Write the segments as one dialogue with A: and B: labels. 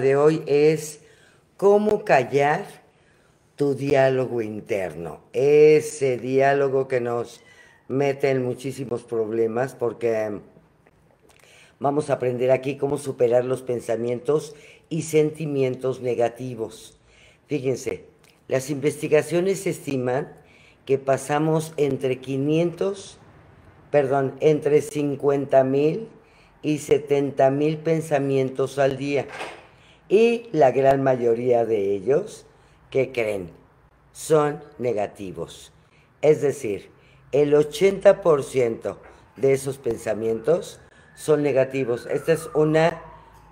A: de hoy es cómo callar tu diálogo interno. Ese diálogo que nos mete en muchísimos problemas porque vamos a aprender aquí cómo superar los pensamientos y sentimientos negativos. Fíjense, las investigaciones estiman que pasamos entre 500, perdón, entre 50 mil y 70 mil pensamientos al día. Y la gran mayoría de ellos, ¿qué creen? Son negativos. Es decir, el 80% de esos pensamientos son negativos. Esta es una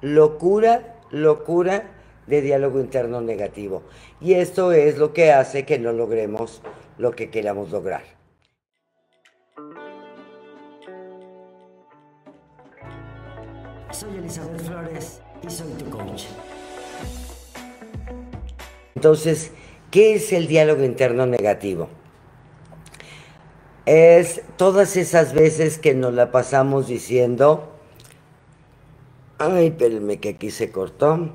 A: locura, locura de diálogo interno negativo. Y esto es lo que hace que no logremos lo que queramos lograr.
B: Soy Elizabeth Flores soy tu coach.
A: Entonces, ¿qué es el diálogo interno negativo? Es todas esas veces que nos la pasamos diciendo, ay, espérenme que aquí se cortó.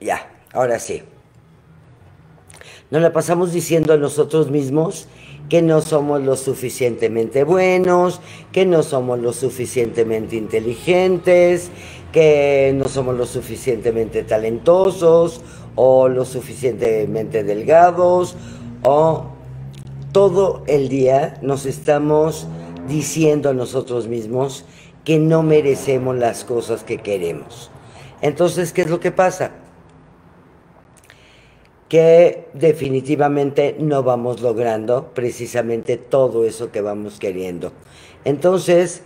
A: Ya, ahora sí. Nos la pasamos diciendo a nosotros mismos que no somos lo suficientemente buenos, que no somos lo suficientemente inteligentes, que no somos lo suficientemente talentosos o lo suficientemente delgados o todo el día nos estamos diciendo a nosotros mismos que no merecemos las cosas que queremos. Entonces, ¿qué es lo que pasa? Que definitivamente no vamos logrando precisamente todo eso que vamos queriendo. Entonces,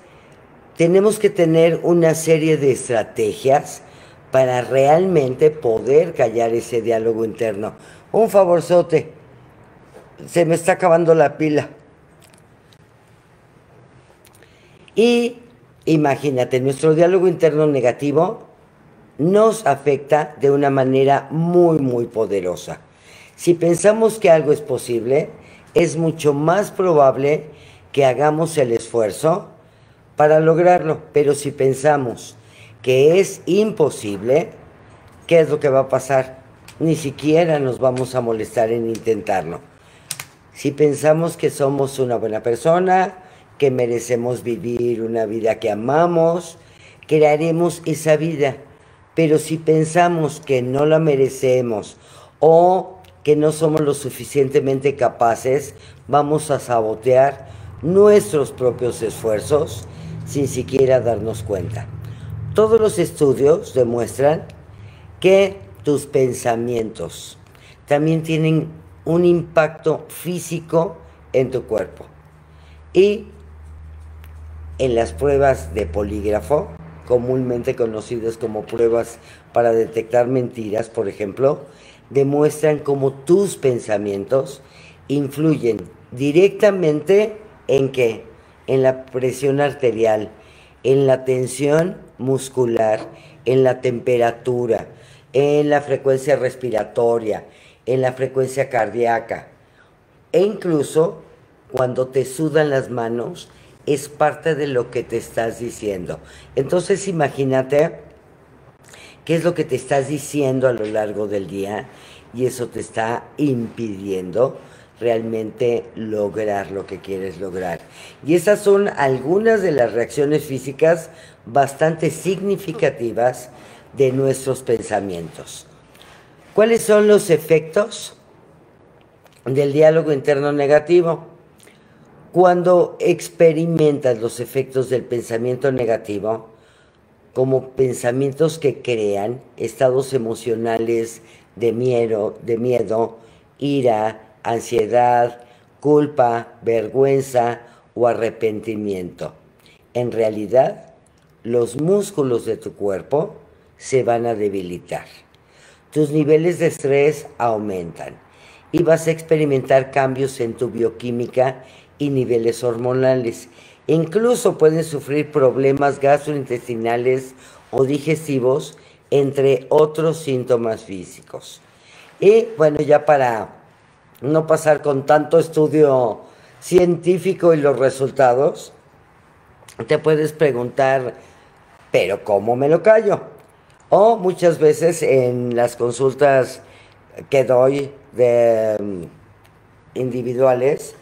A: tenemos que tener una serie de estrategias para realmente poder callar ese diálogo interno. Un favorzote, se me está acabando la pila. Y imagínate, nuestro diálogo interno negativo nos afecta de una manera muy, muy poderosa. Si pensamos que algo es posible, es mucho más probable que hagamos el esfuerzo para lograrlo. Pero si pensamos que es imposible, ¿qué es lo que va a pasar? Ni siquiera nos vamos a molestar en intentarlo. Si pensamos que somos una buena persona, que merecemos vivir una vida que amamos, crearemos esa vida pero si pensamos que no la merecemos o que no somos lo suficientemente capaces, vamos a sabotear nuestros propios esfuerzos sin siquiera darnos cuenta. Todos los estudios demuestran que tus pensamientos también tienen un impacto físico en tu cuerpo. Y en las pruebas de polígrafo comúnmente conocidas como pruebas para detectar mentiras, por ejemplo, demuestran cómo tus pensamientos influyen directamente en qué? En la presión arterial, en la tensión muscular, en la temperatura, en la frecuencia respiratoria, en la frecuencia cardíaca e incluso cuando te sudan las manos es parte de lo que te estás diciendo. Entonces imagínate qué es lo que te estás diciendo a lo largo del día y eso te está impidiendo realmente lograr lo que quieres lograr. Y esas son algunas de las reacciones físicas bastante significativas de nuestros pensamientos. ¿Cuáles son los efectos del diálogo interno negativo? Cuando experimentas los efectos del pensamiento negativo, como pensamientos que crean estados emocionales de miedo, de miedo, ira, ansiedad, culpa, vergüenza o arrepentimiento. En realidad, los músculos de tu cuerpo se van a debilitar. Tus niveles de estrés aumentan y vas a experimentar cambios en tu bioquímica y niveles hormonales. Incluso pueden sufrir problemas gastrointestinales o digestivos, entre otros síntomas físicos. Y bueno, ya para no pasar con tanto estudio científico y los resultados, te puedes preguntar, pero ¿cómo me lo callo? O muchas veces en las consultas que doy de mm, individuales,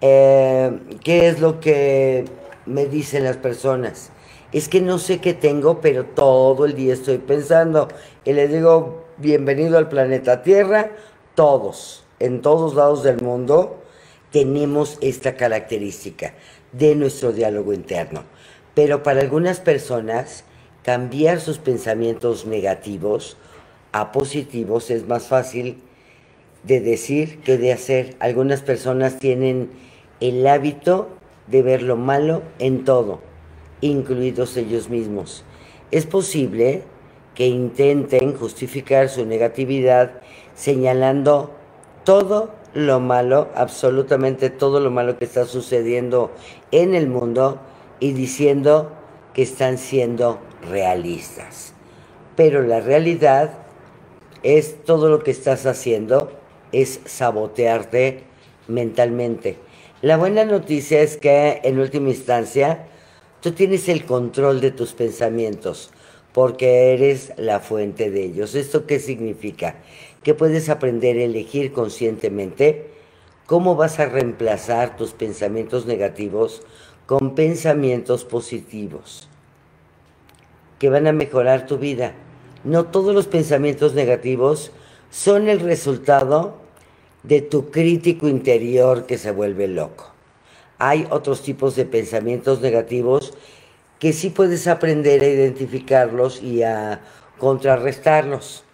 A: eh, ¿qué es lo que me dicen las personas? Es que no sé qué tengo, pero todo el día estoy pensando. Y les digo, bienvenido al planeta Tierra, todos, en todos lados del mundo, tenemos esta característica de nuestro diálogo interno. Pero para algunas personas, cambiar sus pensamientos negativos a positivos es más fácil de decir que de hacer. Algunas personas tienen el hábito de ver lo malo en todo, incluidos ellos mismos. Es posible que intenten justificar su negatividad señalando todo lo malo, absolutamente todo lo malo que está sucediendo en el mundo y diciendo que están siendo realistas. Pero la realidad es todo lo que estás haciendo es sabotearte mentalmente. La buena noticia es que en última instancia tú tienes el control de tus pensamientos porque eres la fuente de ellos. ¿Esto qué significa? Que puedes aprender a elegir conscientemente cómo vas a reemplazar tus pensamientos negativos con pensamientos positivos que van a mejorar tu vida. No todos los pensamientos negativos son el resultado de tu crítico interior que se vuelve loco. Hay otros tipos de pensamientos negativos que sí puedes aprender a identificarlos y a contrarrestarlos.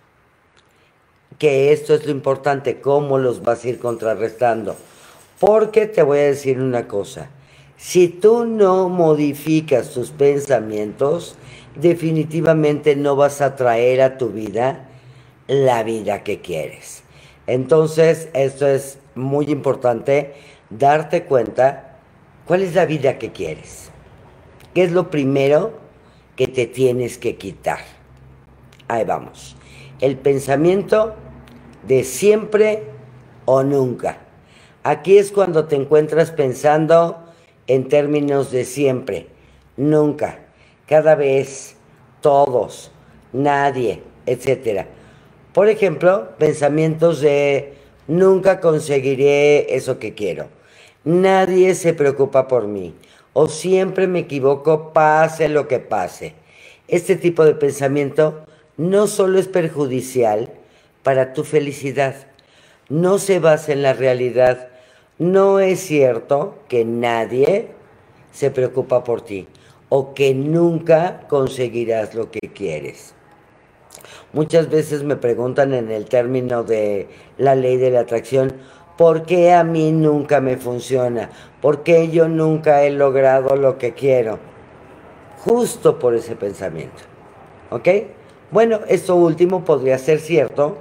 A: Que esto es lo importante, cómo los vas a ir contrarrestando. Porque te voy a decir una cosa, si tú no modificas tus pensamientos, definitivamente no vas a traer a tu vida la vida que quieres. Entonces, esto es muy importante, darte cuenta cuál es la vida que quieres. ¿Qué es lo primero que te tienes que quitar? Ahí vamos. El pensamiento de siempre o nunca. Aquí es cuando te encuentras pensando en términos de siempre, nunca, cada vez, todos, nadie, etc. Por ejemplo, pensamientos de nunca conseguiré eso que quiero, nadie se preocupa por mí, o siempre me equivoco pase lo que pase. Este tipo de pensamiento no solo es perjudicial para tu felicidad, no se basa en la realidad. No es cierto que nadie se preocupa por ti o que nunca conseguirás lo que quieres. Muchas veces me preguntan en el término de la ley de la atracción, ¿por qué a mí nunca me funciona? ¿Por qué yo nunca he logrado lo que quiero? Justo por ese pensamiento. ¿Ok? Bueno, esto último podría ser cierto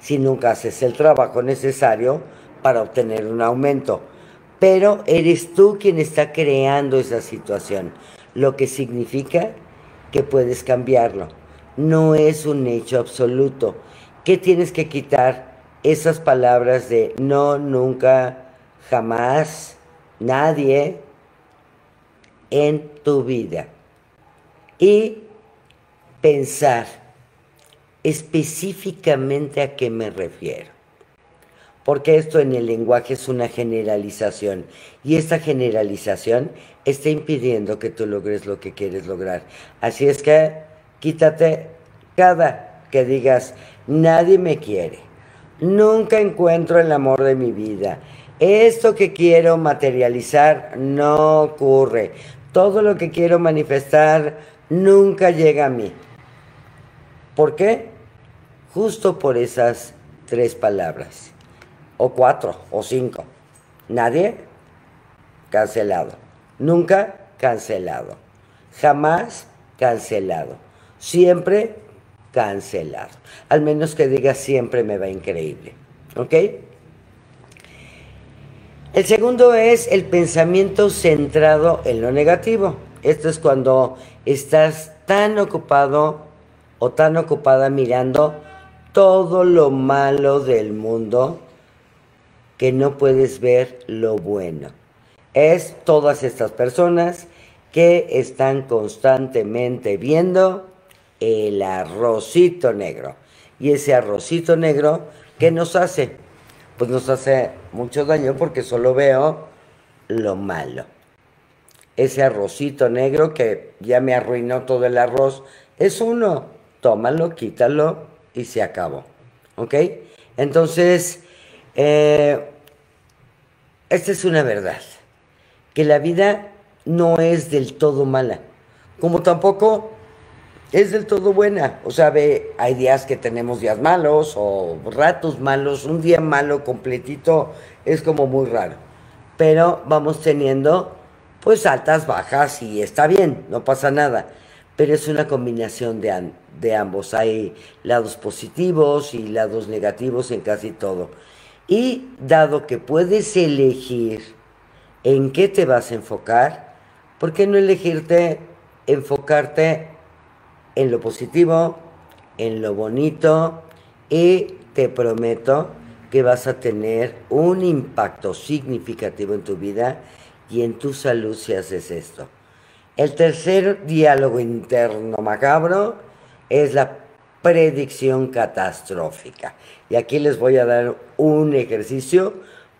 A: si nunca haces el trabajo necesario para obtener un aumento. Pero eres tú quien está creando esa situación, lo que significa que puedes cambiarlo. No es un hecho absoluto. ¿Qué tienes que quitar? Esas palabras de no, nunca, jamás, nadie en tu vida. Y pensar específicamente a qué me refiero porque esto en el lenguaje es una generalización y esta generalización está impidiendo que tú logres lo que quieres lograr. Así es que quítate cada que digas, nadie me quiere, nunca encuentro el amor de mi vida, esto que quiero materializar no ocurre, todo lo que quiero manifestar nunca llega a mí. ¿Por qué? Justo por esas tres palabras o cuatro, o cinco. Nadie cancelado. Nunca cancelado. Jamás cancelado. Siempre cancelado. Al menos que diga siempre me va increíble. ¿Ok? El segundo es el pensamiento centrado en lo negativo. Esto es cuando estás tan ocupado o tan ocupada mirando todo lo malo del mundo que no puedes ver lo bueno. Es todas estas personas que están constantemente viendo el arrocito negro. Y ese arrocito negro, ¿qué nos hace? Pues nos hace mucho daño porque solo veo lo malo. Ese arrocito negro que ya me arruinó todo el arroz, es uno. Tómalo, quítalo y se acabó. ¿Ok? Entonces, eh, esta es una verdad. Que la vida no es del todo mala. Como tampoco es del todo buena. O sea, ve, hay días que tenemos días malos o ratos malos. Un día malo completito es como muy raro. Pero vamos teniendo pues altas, bajas y está bien, no pasa nada. Pero es una combinación de, de ambos. Hay lados positivos y lados negativos en casi todo. Y dado que puedes elegir en qué te vas a enfocar, ¿por qué no elegirte, enfocarte en lo positivo, en lo bonito y te prometo que vas a tener un impacto significativo en tu vida y en tu salud si haces esto. El tercer diálogo interno macabro es la predicción catastrófica. Y aquí les voy a dar un ejercicio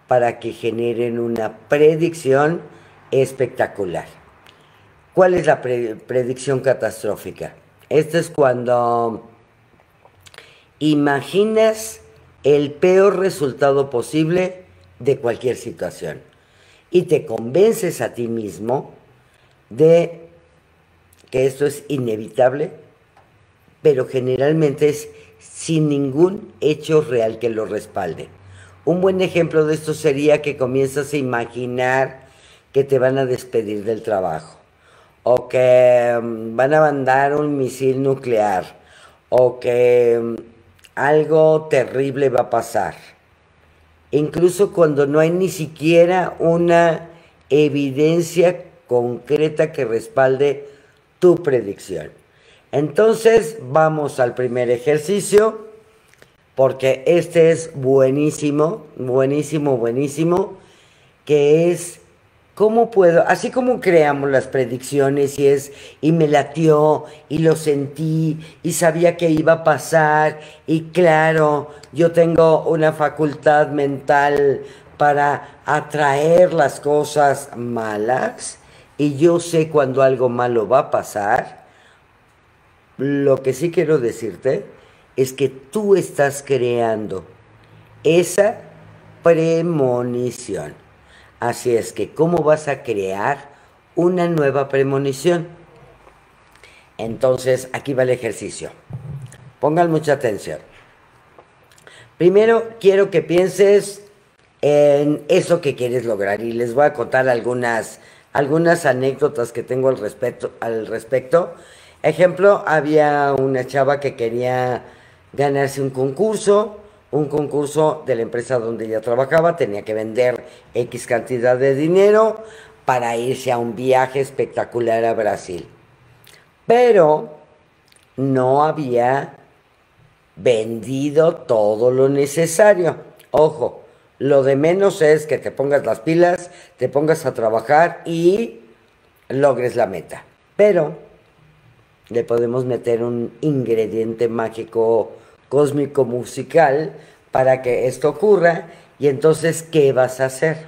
A: para que generen una predicción espectacular. ¿Cuál es la predicción catastrófica? Esto es cuando imaginas el peor resultado posible de cualquier situación y te convences a ti mismo de que esto es inevitable, pero generalmente es sin ningún hecho real que lo respalde. Un buen ejemplo de esto sería que comienzas a imaginar que te van a despedir del trabajo o que mm, van a mandar un misil nuclear, o que mm, algo terrible va a pasar. Incluso cuando no hay ni siquiera una evidencia concreta que respalde tu predicción. Entonces vamos al primer ejercicio, porque este es buenísimo, buenísimo, buenísimo, que es ¿Cómo puedo? Así como creamos las predicciones y es, y me latió, y lo sentí, y sabía que iba a pasar, y claro, yo tengo una facultad mental para atraer las cosas malas, y yo sé cuando algo malo va a pasar. Lo que sí quiero decirte es que tú estás creando esa premonición. Así es que, ¿cómo vas a crear una nueva premonición? Entonces, aquí va el ejercicio. Pongan mucha atención. Primero, quiero que pienses en eso que quieres lograr y les voy a contar algunas, algunas anécdotas que tengo al respecto, al respecto. Ejemplo, había una chava que quería ganarse un concurso un concurso de la empresa donde ella trabajaba, tenía que vender X cantidad de dinero para irse a un viaje espectacular a Brasil. Pero no había vendido todo lo necesario. Ojo, lo de menos es que te pongas las pilas, te pongas a trabajar y logres la meta. Pero le podemos meter un ingrediente mágico cósmico musical para que esto ocurra. Y entonces, ¿qué vas a hacer?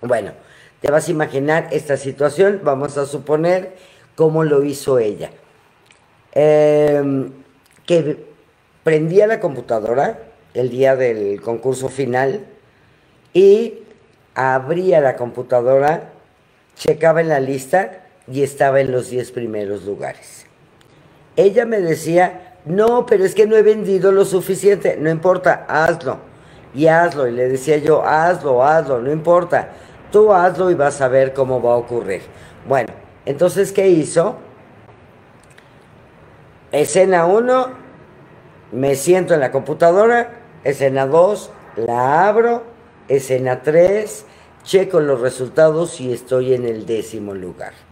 A: Bueno, te vas a imaginar esta situación, vamos a suponer cómo lo hizo ella. Em, que prendía la computadora el día del concurso final y abría la computadora, checaba en la lista y estaba en los 10 primeros lugares. Ella me decía no, pero es que no he vendido lo suficiente. No importa, hazlo. Y hazlo. Y le decía yo, hazlo, hazlo, no importa. Tú hazlo y vas a ver cómo va a ocurrir. Bueno, entonces, ¿qué hizo? Escena 1, me siento en la computadora. Escena 2, la abro. Escena 3, checo los resultados y estoy en el décimo lugar.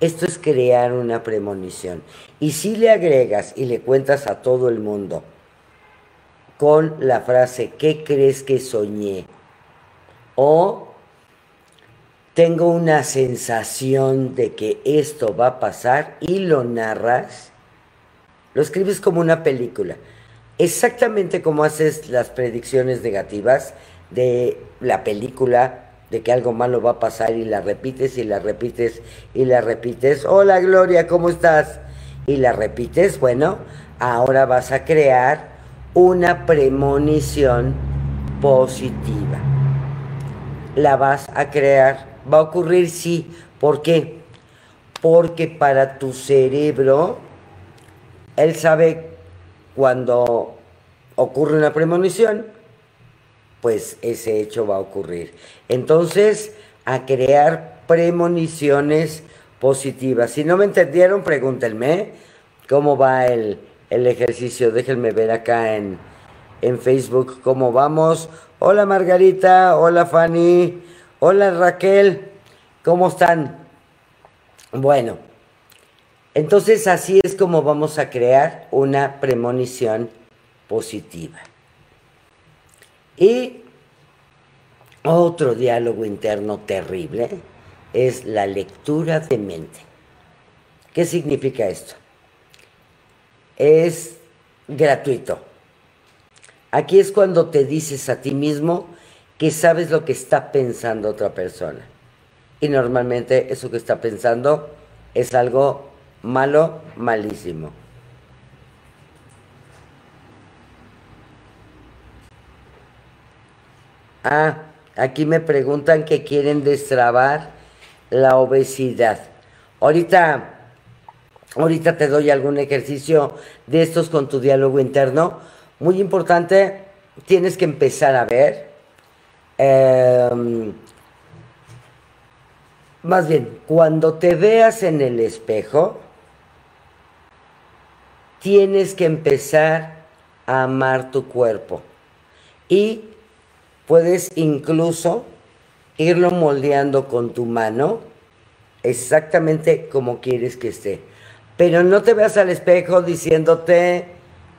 A: Esto es crear una premonición. Y si le agregas y le cuentas a todo el mundo con la frase, ¿qué crees que soñé? O tengo una sensación de que esto va a pasar y lo narras, lo escribes como una película. Exactamente como haces las predicciones negativas de la película, de que algo malo va a pasar y la repites y la repites y la repites. Hola Gloria, ¿cómo estás? Y la repites, bueno, ahora vas a crear una premonición positiva. La vas a crear. Va a ocurrir, sí. ¿Por qué? Porque para tu cerebro, él sabe cuando ocurre una premonición, pues ese hecho va a ocurrir. Entonces, a crear premoniciones positivas. Si no me entendieron, pregúntenme cómo va el, ejercicio. Déjenme ver acá en, en Facebook cómo vamos. Hola Margarita, hola Fanny, hola Raquel, ¿cómo están? Bueno, entonces así es como vamos a crear una premonición positiva. Y otro diálogo interno terrible es la lectura de mente. ¿Qué significa esto? Es gratuito. Aquí es cuando te dices a ti mismo que sabes lo que está pensando otra persona. Y normalmente eso que está pensando es algo malo, malísimo. Ah, aquí me preguntan que quieren destrabar la obesidad. Ahorita, ahorita te doy algún ejercicio de estos con tu diálogo interno. Muy importante, tienes que empezar a ver. Em, más bien, cuando te veas en el espejo, tienes que empezar a amar tu cuerpo. Y Puedes incluso irlo moldeando con tu mano exactamente como quieres que esté. Pero no te veas al espejo diciéndote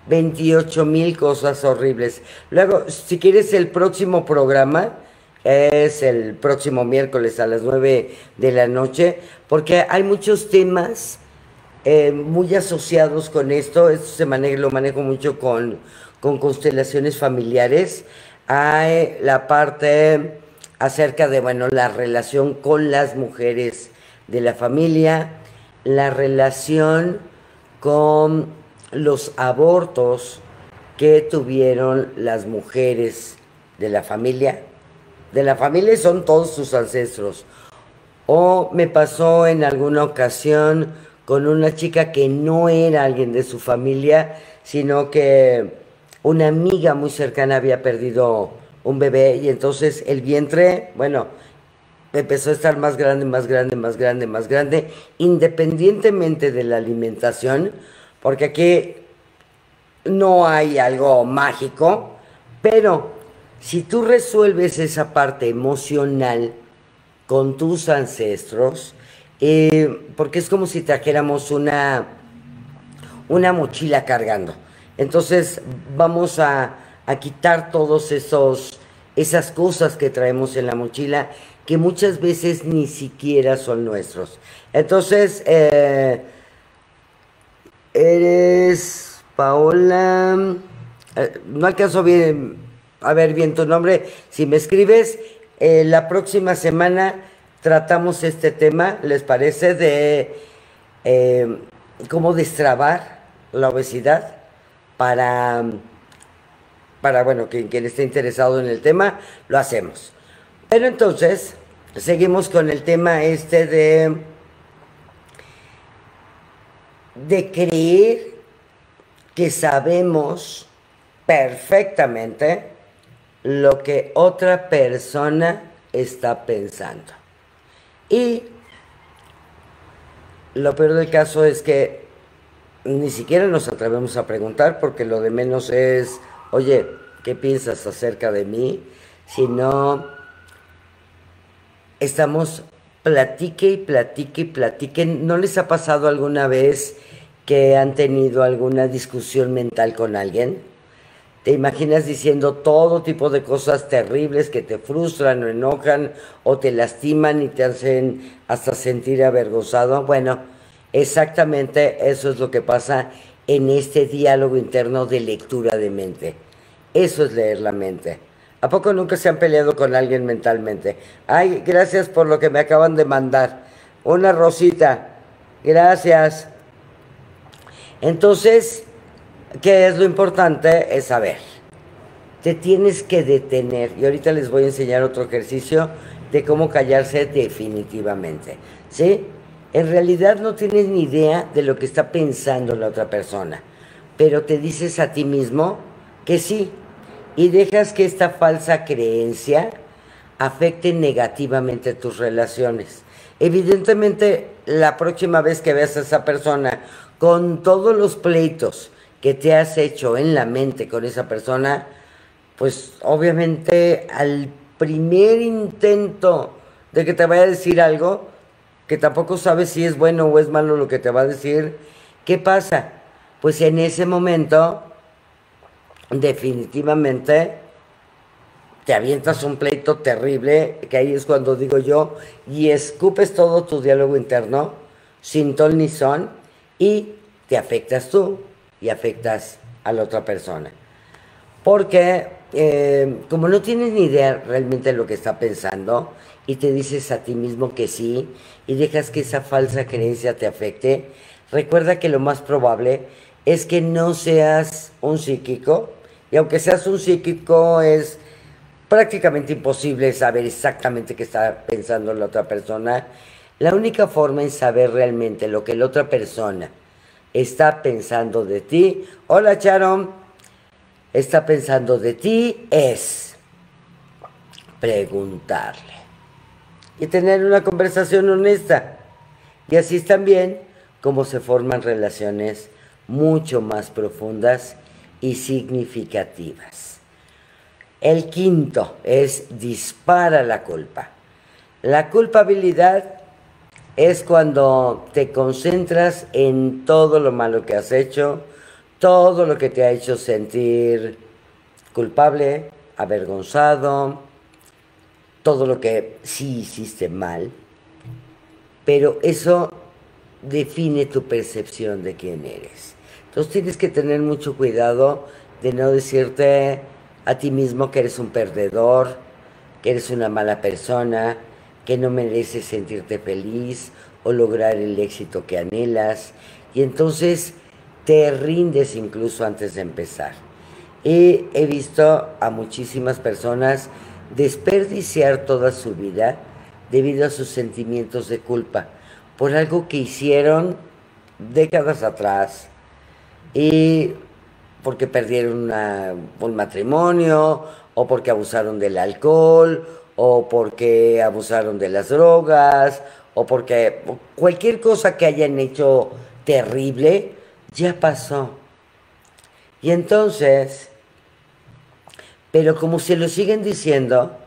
A: 28 mil cosas horribles. Luego, si quieres el próximo programa, es el próximo miércoles a las 9 de la noche, porque hay muchos temas eh, muy asociados con esto. Esto se maneja, lo manejo mucho con, con constelaciones familiares hay la parte acerca de, bueno, la relación con las mujeres de la familia, la relación con los abortos que tuvieron las mujeres de la familia. De la familia son todos sus ancestros. O me pasó en alguna ocasión con una chica que no era alguien de su familia, sino que una amiga muy cercana había perdido un bebé y entonces el vientre, bueno, empezó a estar más grande, más grande, más grande, más grande, independientemente de la alimentación, porque aquí no hay algo mágico, pero si tú resuelves esa parte emocional con tus ancestros, eh, porque es como si trajéramos una, una mochila cargando. Entonces vamos a, quitar todos esos esas cosas que traemos en la mochila que muchas veces ni siquiera son nuestros. Entonces, eh, eres Paola, eh, no alcanzo bien, a ver bien tu nombre, si me escribes, eh, la próxima semana tratamos este tema, ¿les parece? De cómo destrabar la obesidad para, para bueno, quien, quien esté interesado en el tema, lo hacemos. Pero entonces, seguimos con el tema este de, de creer que sabemos perfectamente lo que otra persona está pensando. Y lo peor del caso es que ni siquiera nos atrevemos a preguntar porque lo de menos es, oye, ¿qué piensas acerca de mí? Sino estamos platique y platique y platique. ¿No les ha pasado alguna vez que han tenido alguna discusión mental con alguien? Te imaginas diciendo todo tipo de cosas terribles que te frustran o enojan o te lastiman y te hacen hasta sentir avergonzado. Bueno, Exactamente eso es lo que pasa en este diálogo interno de lectura de mente. Eso es leer la mente. ¿A poco nunca se han peleado con alguien mentalmente? Ay, gracias por lo que me acaban de mandar. Una rosita. Gracias. Entonces, ¿qué es lo importante? Es saber. Te tienes que detener. Y ahorita les voy a enseñar otro ejercicio de cómo callarse definitivamente. ¿Sí? En realidad no tienes ni idea de lo que está pensando la otra persona, pero te dices a ti mismo que sí y dejas que esta falsa creencia afecte negativamente tus relaciones. Evidentemente, la próxima vez que veas a esa persona con todos los pleitos que te has hecho en la mente con esa persona, pues obviamente al primer intento de que te vaya a decir algo, que tampoco sabes si es bueno o es malo lo que te va a decir, ¿qué pasa? Pues en ese momento, definitivamente, te avientas un pleito terrible, que ahí es cuando digo yo, y escupes todo tu diálogo interno, sin ton ni son, y te afectas tú y afectas a la otra persona. Porque eh, como no tienes ni idea realmente lo que está pensando y te dices a ti mismo que sí y dejas que esa falsa creencia te afecte, recuerda que lo más probable es que no seas un psíquico y aunque seas un psíquico es prácticamente imposible saber exactamente qué está pensando la otra persona. La única forma en saber realmente lo que la otra persona está pensando de ti. Hola Charon, está pensando de ti es preguntarle y tener una conversación honesta. Y así es también como se forman relaciones mucho más profundas y significativas. El quinto es dispara la culpa. La culpabilidad es cuando te concentras en todo lo malo que has hecho, todo lo que te ha hecho sentir culpable, avergonzado, todo lo que sí hiciste mal, pero eso define tu percepción de quién eres. Entonces tienes que tener mucho cuidado de no decirte a ti mismo que eres un perdedor, que eres una mala persona, que no mereces sentirte feliz o lograr el éxito que anhelas. Y entonces te rindes incluso antes de empezar. Y he visto a muchísimas personas desperdiciar toda su vida debido a sus sentimientos de culpa por algo que hicieron décadas atrás y porque perdieron un matrimonio o porque abusaron del alcohol o porque abusaron de las drogas o porque cualquier cosa que hayan hecho terrible ya pasó. Y entonces, pero como se lo siguen diciendo,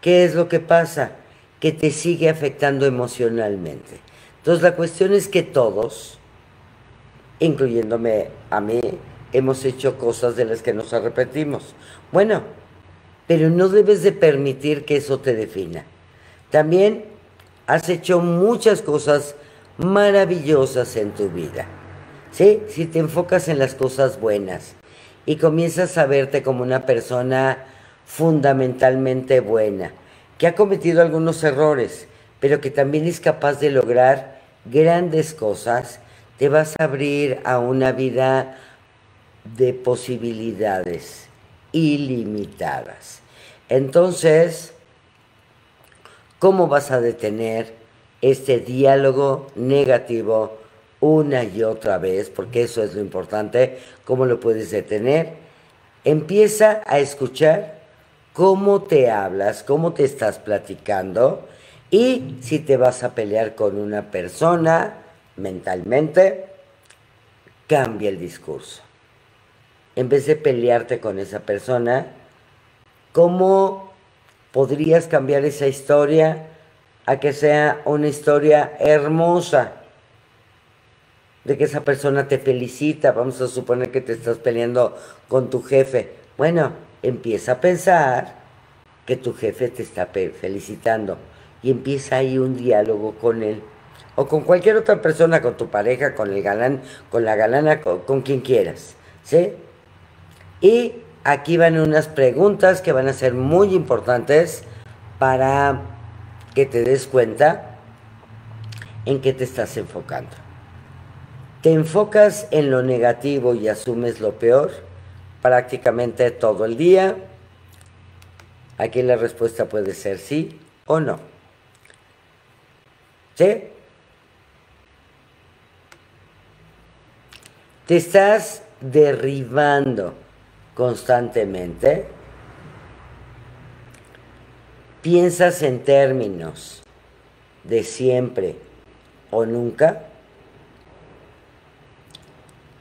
A: ¿qué es lo que pasa? Que te sigue afectando emocionalmente. Entonces la cuestión es que todos, incluyéndome a mí, hemos hecho cosas de las que nos arrepentimos. Bueno, pero no debes de permitir que eso te defina. También has hecho muchas cosas maravillosas en tu vida. ¿sí? Si te enfocas en las cosas buenas y comienzas a verte como una persona fundamentalmente buena, que ha cometido algunos errores, pero que también es capaz de lograr grandes cosas, te vas a abrir a una vida de posibilidades ilimitadas. Entonces, ¿cómo vas a detener este diálogo negativo una y otra vez, porque eso es lo importante, cómo lo puedes detener. Empieza a escuchar cómo te hablas, cómo te estás platicando y si te vas a pelear con una persona mentalmente, cambia el discurso. En vez de pelearte con esa persona, ¿cómo podrías cambiar esa historia a que sea una historia hermosa? De que esa persona te felicita, vamos a suponer que te estás peleando con tu jefe. Bueno, empieza a pensar que tu jefe te está felicitando y empieza ahí un diálogo con él. o con cualquier otra persona, con tu pareja, con el galán, con la galana, con, quien quieras, ¿sí? Y aquí van unas preguntas que van a ser muy importantes para que te des cuenta en qué te estás enfocando. ¿Te enfocas en lo negativo y asumes lo peor prácticamente todo el día? Aquí la respuesta puede ser sí o no. ¿Sí? Te estás derribando constantemente. Piensas en términos de siempre o nunca.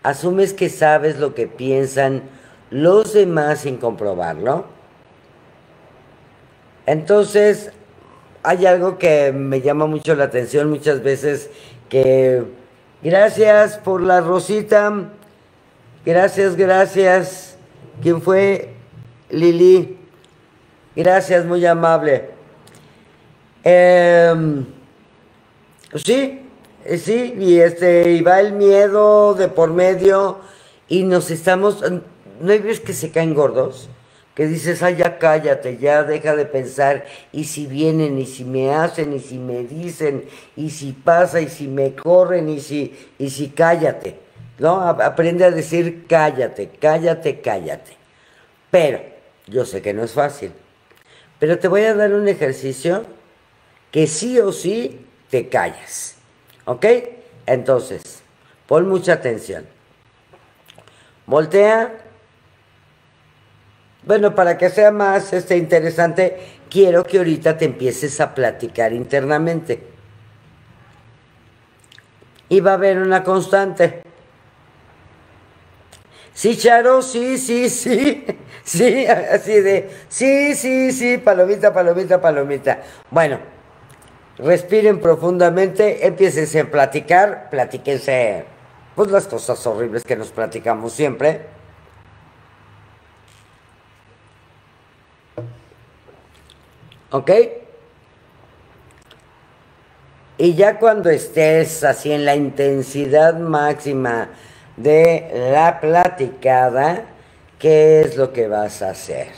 A: Asumes que sabes lo que piensan los demás sin comprobarlo. Entonces, hay algo que me llama mucho la atención muchas veces que Gracias por la rosita. Gracias, gracias. ¿Quién fue? Lili. Gracias, muy amable. Em, sí, sí, y este, y va el miedo de por medio y nos estamos, ¿no hay veces que se caen gordos? que dices, ay, ya cállate, ya deja de pensar, y si vienen, y si me hacen, y si me dicen, y si pasa, y si me corren, y si, y si cállate, ¿no? Aprende a decir cállate, cállate, cállate. Pero, yo sé que no es fácil, pero te voy a dar un ejercicio que sí o sí te callas, ¿ok? Entonces, pon mucha atención. Voltea bueno, para que sea más este, interesante, quiero que ahorita te empieces a platicar internamente. Y va a haber una constante. Sí, Charo, sí, sí, sí, sí, así de, sí, sí, sí, palomita, palomita, palomita. Bueno, respiren profundamente, empiecen a platicar, platíquense, pues las cosas horribles que nos platicamos siempre ¿Ok? Y ya cuando estés así en la intensidad máxima de la platicada, ¿qué es lo que vas a hacer?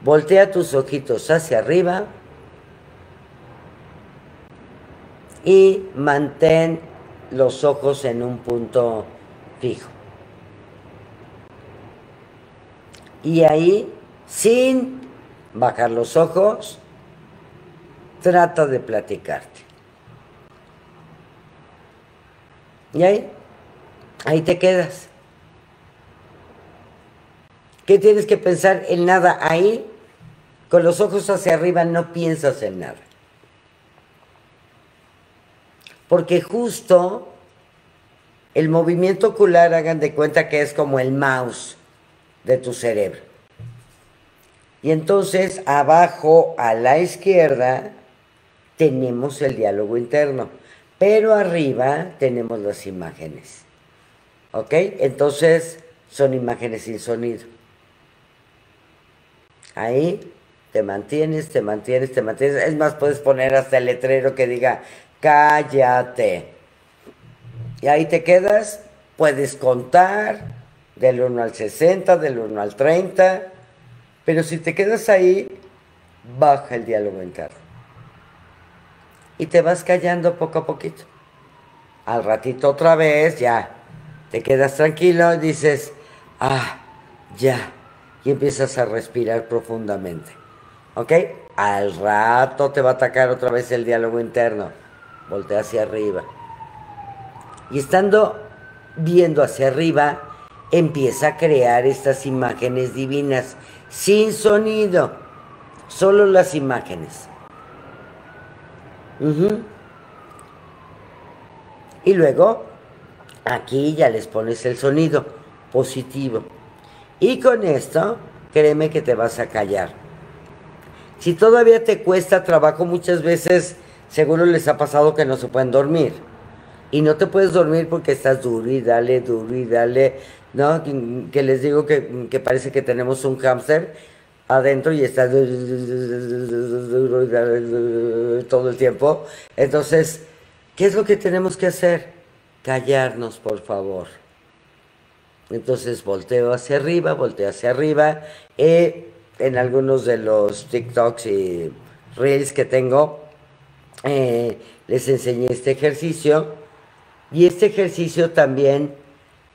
A: Voltea tus ojitos hacia arriba y mantén los ojos en un punto fijo. Y ahí, sin bajar los ojos, trata de platicarte. Y ahí, ahí te quedas. ¿Qué tienes que pensar en nada? Ahí, con los ojos hacia arriba, no piensas en nada. Porque justo el movimiento ocular, hagan de cuenta que es como el mouse de tu cerebro. Y entonces abajo a la izquierda tenemos el diálogo interno, pero arriba tenemos las imágenes. ¿Ok? Entonces son imágenes sin sonido. Ahí te mantienes, te mantienes, te mantienes. Es más, puedes poner hasta el letrero que diga, cállate. Y ahí te quedas, puedes contar del 1 al 60, del 1 al 30 pero si te quedas ahí, baja el diálogo interno. Y te vas callando poco a poquito. Al ratito otra vez, ya, te quedas tranquilo y dices, ah, ya. Y empiezas a respirar profundamente. ¿Ok? Al rato te va a atacar otra vez el diálogo interno. Voltea hacia arriba. Y estando viendo hacia arriba, empieza a crear estas imágenes divinas sin sonido, solo las imágenes. Y luego, aquí ya les pones el sonido positivo. Y con esto, créeme que te vas a callar. Si todavía te cuesta trabajo, muchas veces seguro les ha pasado que no se pueden dormir. Y no te puedes dormir porque estás duro y dale, duro y dale, ¿no? Que, les digo que, parece que tenemos un hámster adentro y está todo el tiempo. Entonces, ¿Qué es lo que tenemos que hacer? Callarnos, por favor. Entonces volteo hacia arriba, volteo hacia arriba. Eh, en algunos de los TikToks y Reels que tengo, eh, les enseñé este ejercicio. Y este ejercicio también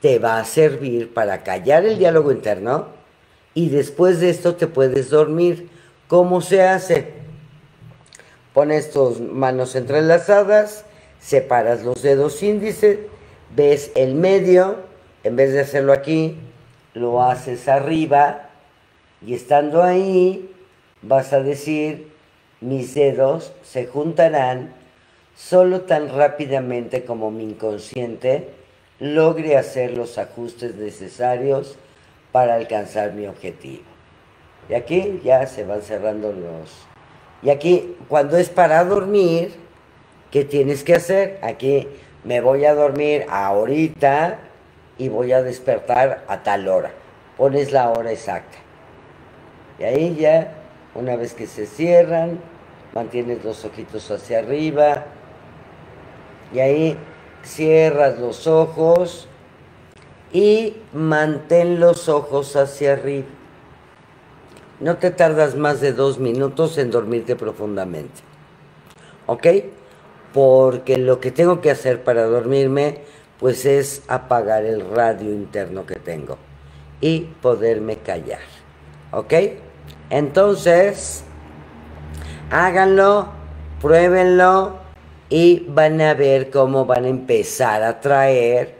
A: te va a servir para callar el diálogo interno y después de esto te puedes dormir. ¿Cómo se hace? Pones tus manos entrelazadas, separas los dedos índices, ves el medio, en vez de hacerlo aquí, lo haces arriba y estando ahí vas a decir, mis dedos se juntarán solo tan rápidamente como mi inconsciente logre hacer los ajustes necesarios para alcanzar mi objetivo. Y aquí ya se van cerrando los... Y aquí, cuando es para dormir, ¿qué tienes que hacer? Aquí me voy a dormir ahorita y voy a despertar a tal hora. Pones la hora exacta. Y ahí ya, una vez que se cierran, mantienes los ojitos hacia arriba. Y ahí cierras los ojos y mantén los ojos hacia arriba. No te tardas más de dos minutos en dormirte profundamente. ¿Ok? Porque lo que tengo que hacer para dormirme, pues es apagar el radio interno que tengo y poderme callar. ¿Ok? Entonces, háganlo, pruébenlo y van a ver cómo van a empezar a traer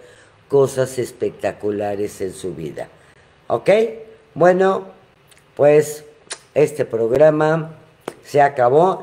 A: cosas espectaculares en su vida. ¿Ok? Bueno, pues este programa se acabó.